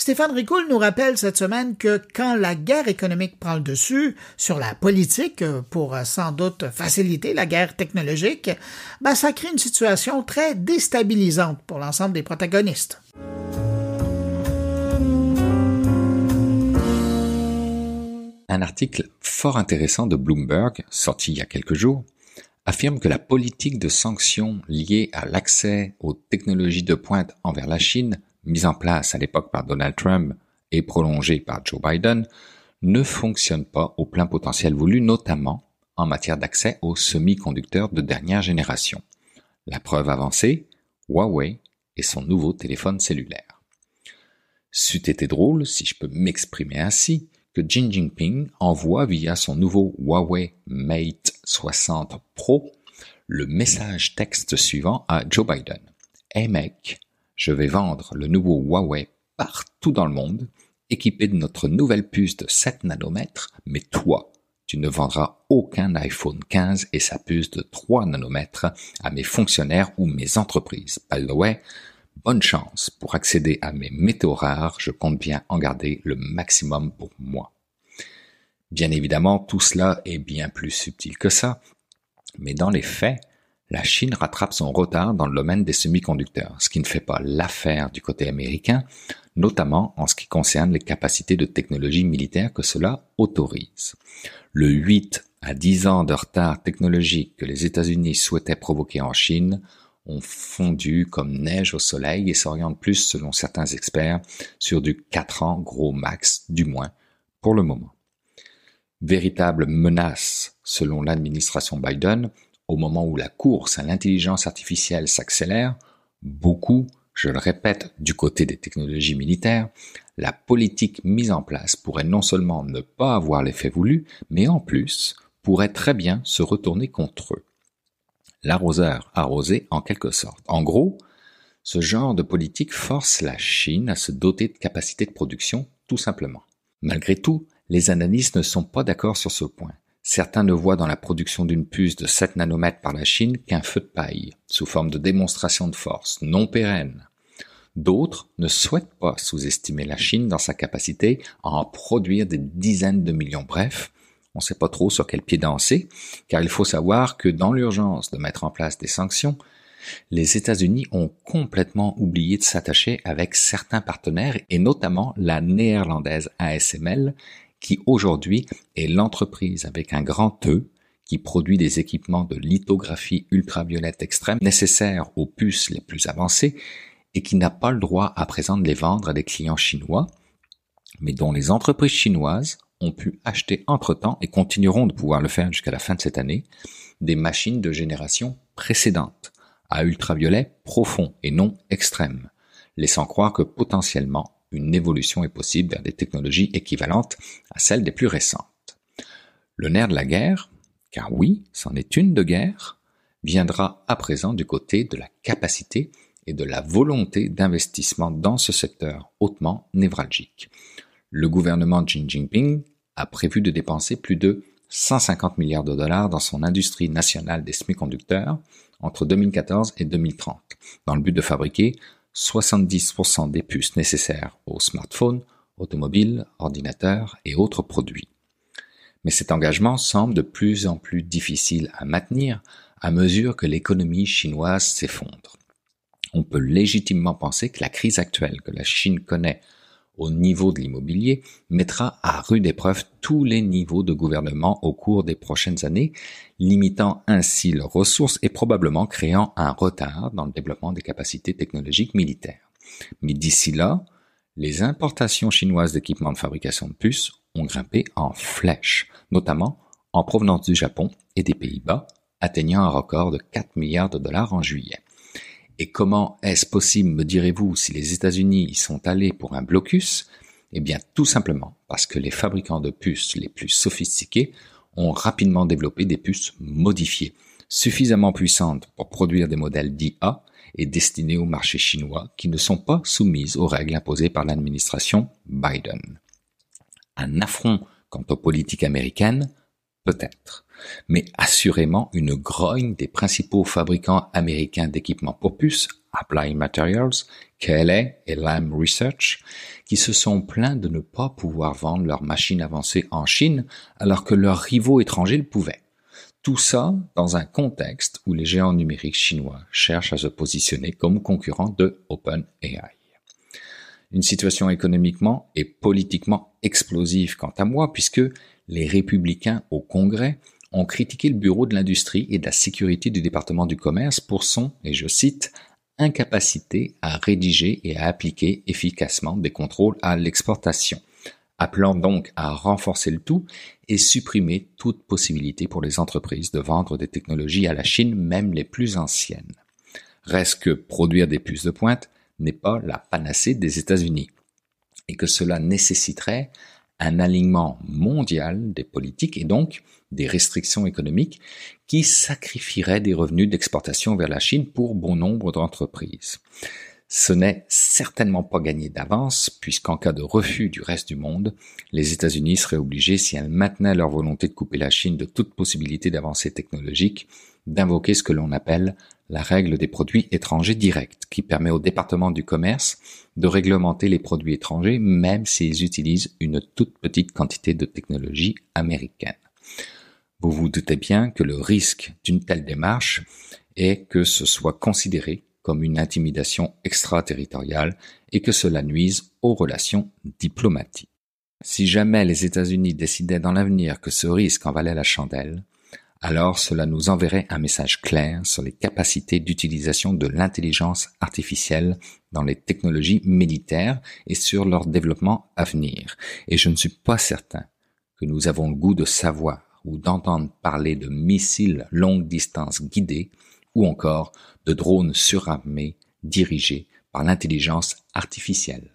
Stéphane Ricoul nous rappelle cette semaine que quand la guerre économique prend le dessus sur la politique pour sans doute faciliter la guerre technologique, ben ça crée une situation très déstabilisante pour l'ensemble des protagonistes. Un article fort intéressant de Bloomberg, sorti il y a quelques jours, affirme que la politique de sanctions liée à l'accès aux technologies de pointe envers la Chine, mise en place à l'époque par Donald Trump et prolongée par Joe Biden, ne fonctionne pas au plein potentiel voulu, notamment en matière d'accès aux semi-conducteurs de dernière génération. La preuve avancée, Huawei et son nouveau téléphone cellulaire. C'eût été drôle, si je peux m'exprimer ainsi, que Xi Jinping envoie via son nouveau Huawei Mate 60 Pro le message texte suivant à Joe Biden. Hey mec, je vais vendre le nouveau Huawei partout dans le monde, équipé de notre nouvelle puce de 7 nanomètres, mais toi, tu ne vendras aucun iPhone 15 et sa puce de 3 nanomètres à mes fonctionnaires ou mes entreprises. By the way, Bonne chance pour accéder à mes métaux rares, je compte bien en garder le maximum pour moi. Bien évidemment, tout cela est bien plus subtil que ça, mais dans les faits, la Chine rattrape son retard dans le domaine des semi-conducteurs, ce qui ne fait pas l'affaire du côté américain, notamment en ce qui concerne les capacités de technologie militaire que cela autorise. Le 8 à 10 ans de retard technologique que les États-Unis souhaitaient provoquer en Chine ont fondu comme neige au soleil et s'orientent plus, selon certains experts, sur du 4 ans gros max, du moins pour le moment. Véritable menace, selon l'administration Biden, au moment où la course à l'intelligence artificielle s'accélère, beaucoup, je le répète, du côté des technologies militaires, la politique mise en place pourrait non seulement ne pas avoir l'effet voulu, mais en plus pourrait très bien se retourner contre eux l'arroseur arrosé en quelque sorte. En gros, ce genre de politique force la Chine à se doter de capacités de production, tout simplement. Malgré tout, les analystes ne sont pas d'accord sur ce point. Certains ne voient dans la production d'une puce de 7 nanomètres par la Chine qu'un feu de paille, sous forme de démonstration de force, non pérenne. D'autres ne souhaitent pas sous-estimer la Chine dans sa capacité à en produire des dizaines de millions. Bref, on ne sait pas trop sur quel pied danser, car il faut savoir que dans l'urgence de mettre en place des sanctions, les États-Unis ont complètement oublié de s'attacher avec certains partenaires, et notamment la néerlandaise ASML, qui aujourd'hui est l'entreprise avec un grand E qui produit des équipements de lithographie ultraviolette extrême nécessaires aux puces les plus avancées et qui n'a pas le droit à présent de les vendre à des clients chinois, mais dont les entreprises chinoises ont pu acheter entre-temps et continueront de pouvoir le faire jusqu'à la fin de cette année, des machines de génération précédente, à ultraviolet profond et non extrême, laissant croire que potentiellement une évolution est possible vers des technologies équivalentes à celles des plus récentes. Le nerf de la guerre, car oui, c'en est une de guerre, viendra à présent du côté de la capacité et de la volonté d'investissement dans ce secteur hautement névralgique. Le gouvernement Xi Jinping a prévu de dépenser plus de 150 milliards de dollars dans son industrie nationale des semi-conducteurs entre 2014 et 2030, dans le but de fabriquer 70% des puces nécessaires aux smartphones, automobiles, ordinateurs et autres produits. Mais cet engagement semble de plus en plus difficile à maintenir à mesure que l'économie chinoise s'effondre. On peut légitimement penser que la crise actuelle que la Chine connaît au niveau de l'immobilier mettra à rude épreuve tous les niveaux de gouvernement au cours des prochaines années, limitant ainsi leurs ressources et probablement créant un retard dans le développement des capacités technologiques militaires. Mais d'ici là, les importations chinoises d'équipements de fabrication de puces ont grimpé en flèche, notamment en provenance du Japon et des Pays-Bas, atteignant un record de 4 milliards de dollars en juillet. Et comment est-ce possible, me direz-vous, si les États-Unis y sont allés pour un blocus? Eh bien, tout simplement parce que les fabricants de puces les plus sophistiqués ont rapidement développé des puces modifiées, suffisamment puissantes pour produire des modèles d'IA et destinés au marché chinois qui ne sont pas soumises aux règles imposées par l'administration Biden. Un affront quant aux politiques américaines Peut-être. Mais assurément une grogne des principaux fabricants américains d'équipements pour puces Applied Materials, KLA et Lam Research, qui se sont plaints de ne pas pouvoir vendre leurs machines avancées en Chine alors que leurs rivaux étrangers le pouvaient. Tout ça dans un contexte où les géants numériques chinois cherchent à se positionner comme concurrents de OpenAI. Une situation économiquement et politiquement explosive quant à moi, puisque les républicains au Congrès ont critiqué le Bureau de l'industrie et de la sécurité du département du commerce pour son, et je cite, incapacité à rédiger et à appliquer efficacement des contrôles à l'exportation, appelant donc à renforcer le tout et supprimer toute possibilité pour les entreprises de vendre des technologies à la Chine, même les plus anciennes. Reste que produire des puces de pointe n'est pas la panacée des États-Unis et que cela nécessiterait un alignement mondial des politiques et donc des restrictions économiques qui sacrifieraient des revenus d'exportation vers la Chine pour bon nombre d'entreprises. Ce n'est certainement pas gagné d'avance, puisqu'en cas de refus du reste du monde, les États-Unis seraient obligés, si elles maintenaient leur volonté de couper la Chine de toute possibilité d'avancée technologique, d'invoquer ce que l'on appelle la règle des produits étrangers directs, qui permet au département du commerce de réglementer les produits étrangers même s'ils utilisent une toute petite quantité de technologie américaine. Vous vous doutez bien que le risque d'une telle démarche est que ce soit considéré comme une intimidation extraterritoriale et que cela nuise aux relations diplomatiques. Si jamais les États-Unis décidaient dans l'avenir que ce risque en valait la chandelle, alors cela nous enverrait un message clair sur les capacités d'utilisation de l'intelligence artificielle dans les technologies militaires et sur leur développement à venir. Et je ne suis pas certain que nous avons le goût de savoir ou d'entendre parler de missiles longue distance guidés ou encore de drones surarmés dirigés par l'intelligence artificielle.